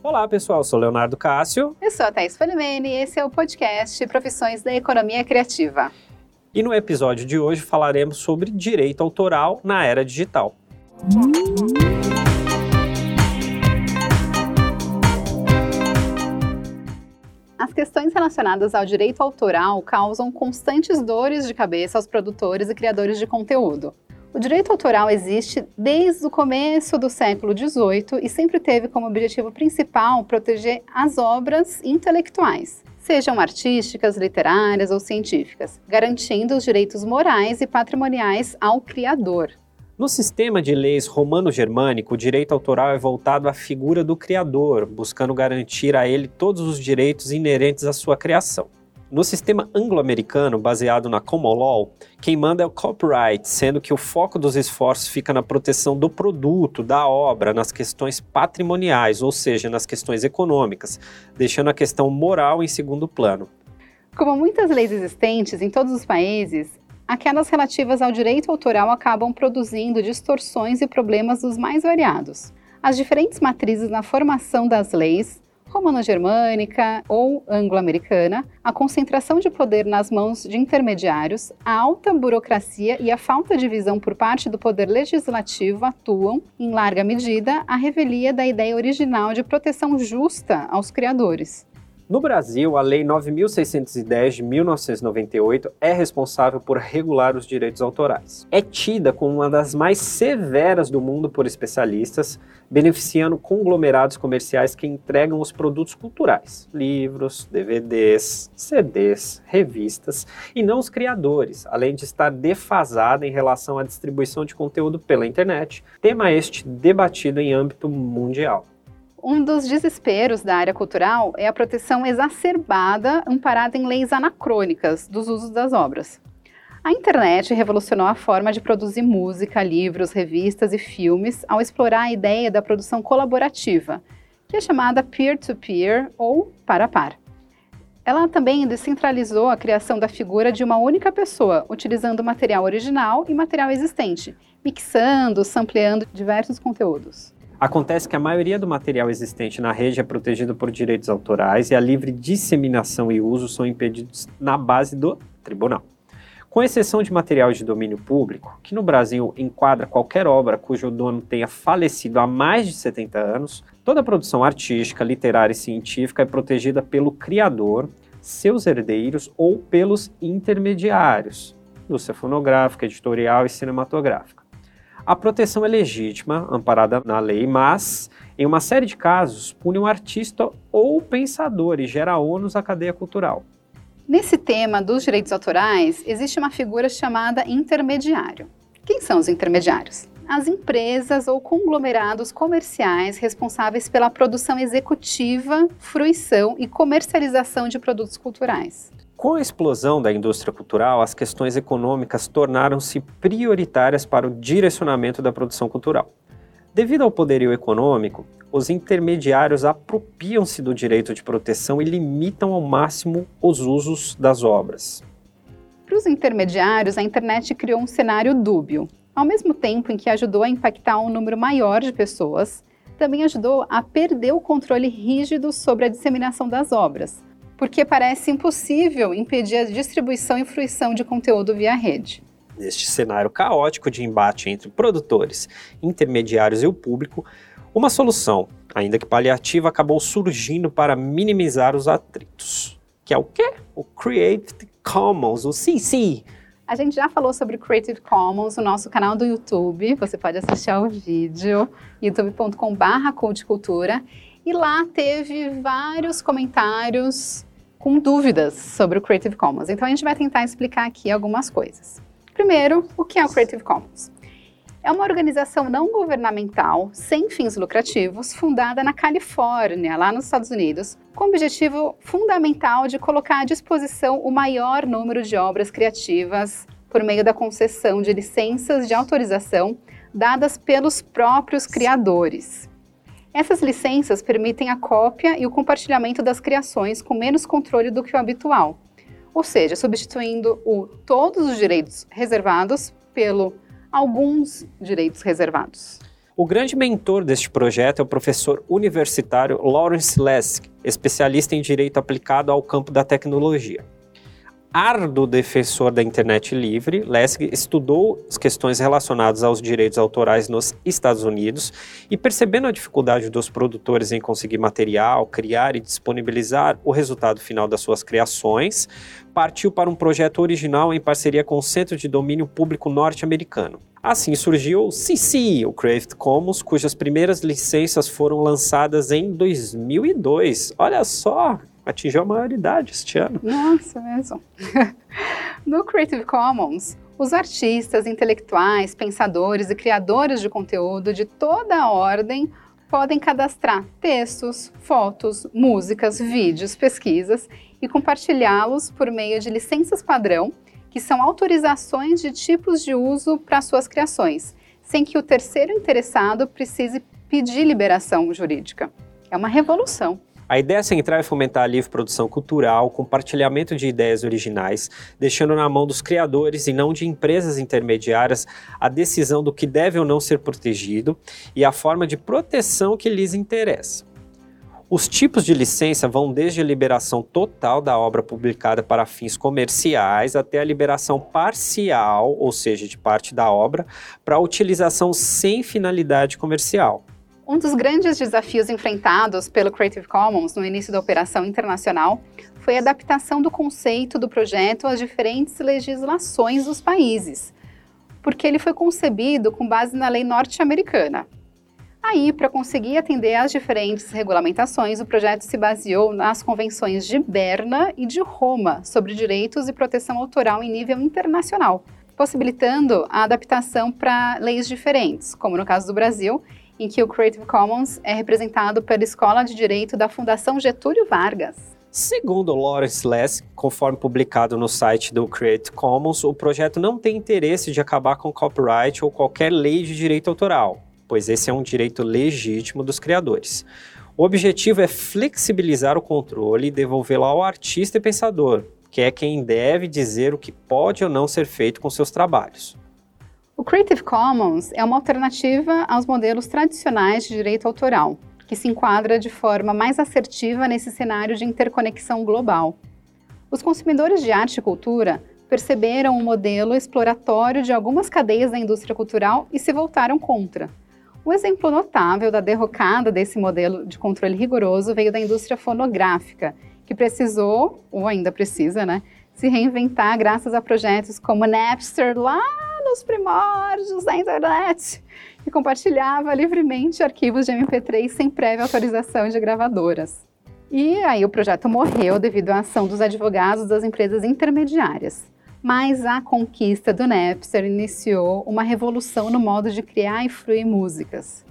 Olá, pessoal. Sou Leonardo Cássio. Eu sou a Thais Falimene e esse é o podcast Profissões da Economia Criativa. E no episódio de hoje falaremos sobre direito autoral na era digital. As questões relacionadas ao direito autoral causam constantes dores de cabeça aos produtores e criadores de conteúdo. O direito autoral existe desde o começo do século XVIII e sempre teve como objetivo principal proteger as obras intelectuais, sejam artísticas, literárias ou científicas, garantindo os direitos morais e patrimoniais ao criador. No sistema de leis romano-germânico, o direito autoral é voltado à figura do criador, buscando garantir a ele todos os direitos inerentes à sua criação. No sistema anglo-americano, baseado na common law, quem manda é o copyright, sendo que o foco dos esforços fica na proteção do produto, da obra, nas questões patrimoniais, ou seja, nas questões econômicas, deixando a questão moral em segundo plano. Como muitas leis existentes em todos os países, aquelas relativas ao direito autoral acabam produzindo distorções e problemas dos mais variados. As diferentes matrizes na formação das leis, romano-germânica ou anglo-americana, a concentração de poder nas mãos de intermediários, a alta burocracia e a falta de visão por parte do poder legislativo atuam, em larga medida, a revelia da ideia original de proteção justa aos criadores. No Brasil, a Lei 9.610 de 1998 é responsável por regular os direitos autorais. É tida como uma das mais severas do mundo por especialistas, beneficiando conglomerados comerciais que entregam os produtos culturais, livros, DVDs, CDs, revistas, e não os criadores, além de estar defasada em relação à distribuição de conteúdo pela internet, tema este debatido em âmbito mundial. Um dos desesperos da área cultural é a proteção exacerbada amparada em leis anacrônicas dos usos das obras. A internet revolucionou a forma de produzir música, livros, revistas e filmes ao explorar a ideia da produção colaborativa, que é chamada peer-to-peer -peer, ou par a par. Ela também descentralizou a criação da figura de uma única pessoa, utilizando material original e material existente, mixando, sampleando diversos conteúdos. Acontece que a maioria do material existente na rede é protegido por direitos autorais e a livre disseminação e uso são impedidos na base do tribunal. Com exceção de material de domínio público, que no Brasil enquadra qualquer obra cujo dono tenha falecido há mais de 70 anos, toda produção artística, literária e científica é protegida pelo criador, seus herdeiros ou pelos intermediários, indústria fonográfica, editorial e cinematográfica. A proteção é legítima, amparada na lei, mas, em uma série de casos, pune um artista ou pensador e gera ônus à cadeia cultural. Nesse tema dos direitos autorais, existe uma figura chamada intermediário. Quem são os intermediários? As empresas ou conglomerados comerciais responsáveis pela produção executiva, fruição e comercialização de produtos culturais. Com a explosão da indústria cultural, as questões econômicas tornaram-se prioritárias para o direcionamento da produção cultural. Devido ao poderio econômico, os intermediários apropriam-se do direito de proteção e limitam ao máximo os usos das obras. Para os intermediários, a internet criou um cenário dúbio. Ao mesmo tempo em que ajudou a impactar um número maior de pessoas, também ajudou a perder o controle rígido sobre a disseminação das obras, porque parece impossível impedir a distribuição e fruição de conteúdo via rede. Neste cenário caótico de embate entre produtores, intermediários e o público, uma solução, ainda que paliativa, acabou surgindo para minimizar os atritos. Que é o quê? O Creative Commons, o CC. A gente já falou sobre Creative Commons no nosso canal do YouTube. Você pode assistir ao vídeo youtube.com/culticultura e lá teve vários comentários com dúvidas sobre o Creative Commons. Então a gente vai tentar explicar aqui algumas coisas. Primeiro, o que é o Creative Commons? É uma organização não governamental, sem fins lucrativos, fundada na Califórnia, lá nos Estados Unidos, com o objetivo fundamental de colocar à disposição o maior número de obras criativas por meio da concessão de licenças de autorização dadas pelos próprios criadores. Essas licenças permitem a cópia e o compartilhamento das criações com menos controle do que o habitual, ou seja, substituindo o todos os direitos reservados pelo alguns direitos reservados. O grande mentor deste projeto é o professor universitário Lawrence Lesk, especialista em direito aplicado ao campo da tecnologia árduo defensor da internet livre, Lessig estudou as questões relacionadas aos direitos autorais nos Estados Unidos e, percebendo a dificuldade dos produtores em conseguir material, criar e disponibilizar o resultado final das suas criações, partiu para um projeto original em parceria com o Centro de Domínio Público Norte-Americano. Assim surgiu o CC, o Creative Commons, cujas primeiras licenças foram lançadas em 2002. Olha só, atingiu a maioridade este ano. Nossa, mesmo. no Creative Commons, os artistas, intelectuais, pensadores e criadores de conteúdo de toda a ordem podem cadastrar textos, fotos, músicas, vídeos, pesquisas e compartilhá-los por meio de licenças padrão, que são autorizações de tipos de uso para suas criações, sem que o terceiro interessado precise pedir liberação jurídica. É uma revolução. A ideia central é fomentar a livre produção cultural, compartilhamento de ideias originais, deixando na mão dos criadores e não de empresas intermediárias a decisão do que deve ou não ser protegido e a forma de proteção que lhes interessa. Os tipos de licença vão desde a liberação total da obra publicada para fins comerciais até a liberação parcial, ou seja, de parte da obra, para utilização sem finalidade comercial. Um dos grandes desafios enfrentados pelo Creative Commons no início da operação internacional foi a adaptação do conceito do projeto às diferentes legislações dos países, porque ele foi concebido com base na lei norte-americana. Aí, para conseguir atender às diferentes regulamentações, o projeto se baseou nas convenções de Berna e de Roma sobre direitos e proteção autoral em nível internacional, possibilitando a adaptação para leis diferentes, como no caso do Brasil, em que o Creative Commons é representado pela Escola de Direito da Fundação Getúlio Vargas. Segundo Lawrence Less, conforme publicado no site do Creative Commons, o projeto não tem interesse de acabar com copyright ou qualquer lei de direito autoral, pois esse é um direito legítimo dos criadores. O objetivo é flexibilizar o controle e devolvê-lo ao artista e pensador, que é quem deve dizer o que pode ou não ser feito com seus trabalhos. O Creative Commons é uma alternativa aos modelos tradicionais de direito autoral, que se enquadra de forma mais assertiva nesse cenário de interconexão global. Os consumidores de arte e cultura perceberam o um modelo exploratório de algumas cadeias da indústria cultural e se voltaram contra. Um exemplo notável da derrocada desse modelo de controle rigoroso veio da indústria fonográfica, que precisou, ou ainda precisa, né, se reinventar graças a projetos como Napster lá nos primórdios da internet e compartilhava livremente arquivos de MP3 sem prévia autorização de gravadoras. E aí o projeto morreu devido à ação dos advogados das empresas intermediárias. Mas a conquista do Napster iniciou uma revolução no modo de criar e fruir músicas.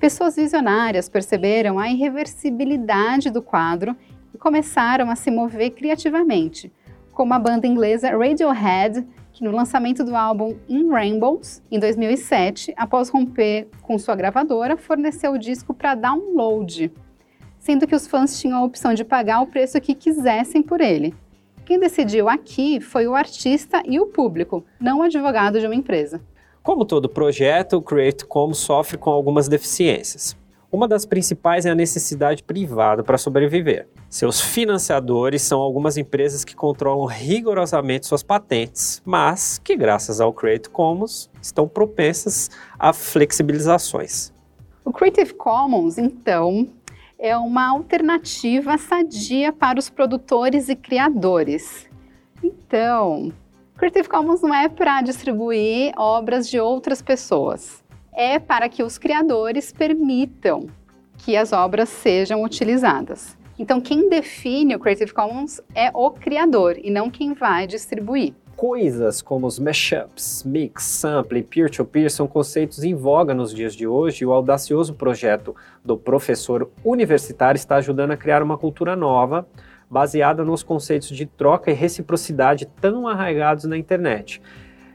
Pessoas visionárias perceberam a irreversibilidade do quadro e começaram a se mover criativamente, como a banda inglesa Radiohead que no lançamento do álbum In Rainbows, em 2007, após romper com sua gravadora, forneceu o disco para download, sendo que os fãs tinham a opção de pagar o preço que quisessem por ele. Quem decidiu aqui foi o artista e o público, não o advogado de uma empresa. Como todo projeto, o Create Commons sofre com algumas deficiências. Uma das principais é a necessidade privada para sobreviver. Seus financiadores são algumas empresas que controlam rigorosamente suas patentes, mas que, graças ao Creative Commons, estão propensas a flexibilizações. O Creative Commons, então, é uma alternativa sadia para os produtores e criadores. Então, Creative Commons não é para distribuir obras de outras pessoas é para que os criadores permitam que as obras sejam utilizadas. Então, quem define o Creative Commons é o criador e não quem vai distribuir. Coisas como os mashups, mix, sample e peer-to-peer são conceitos em voga nos dias de hoje e o audacioso projeto do professor universitário está ajudando a criar uma cultura nova baseada nos conceitos de troca e reciprocidade tão arraigados na internet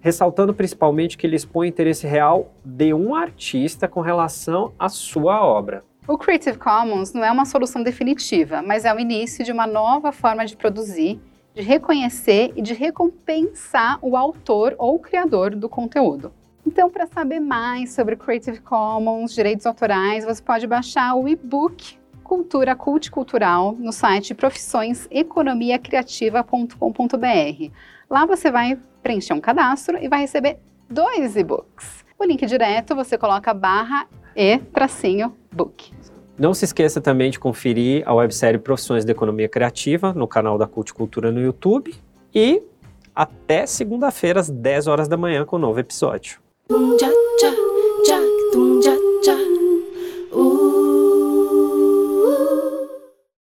ressaltando principalmente que ele expõe o interesse real de um artista com relação à sua obra. O Creative Commons não é uma solução definitiva, mas é o início de uma nova forma de produzir de reconhecer e de recompensar o autor ou o criador do conteúdo. Então, para saber mais sobre Creative Commons, direitos autorais, você pode baixar o e-book Cultura Cult Cultural no site profissõeseconomiacriativa.com.br. Lá você vai preencher um cadastro e vai receber dois e-books. O link direto você coloca barra e tracinho book. Não se esqueça também de conferir a websérie Profissões da Economia Criativa no canal da Cult Cultura no YouTube e até segunda-feira às 10 horas da manhã com um novo episódio. Tchau, tchau.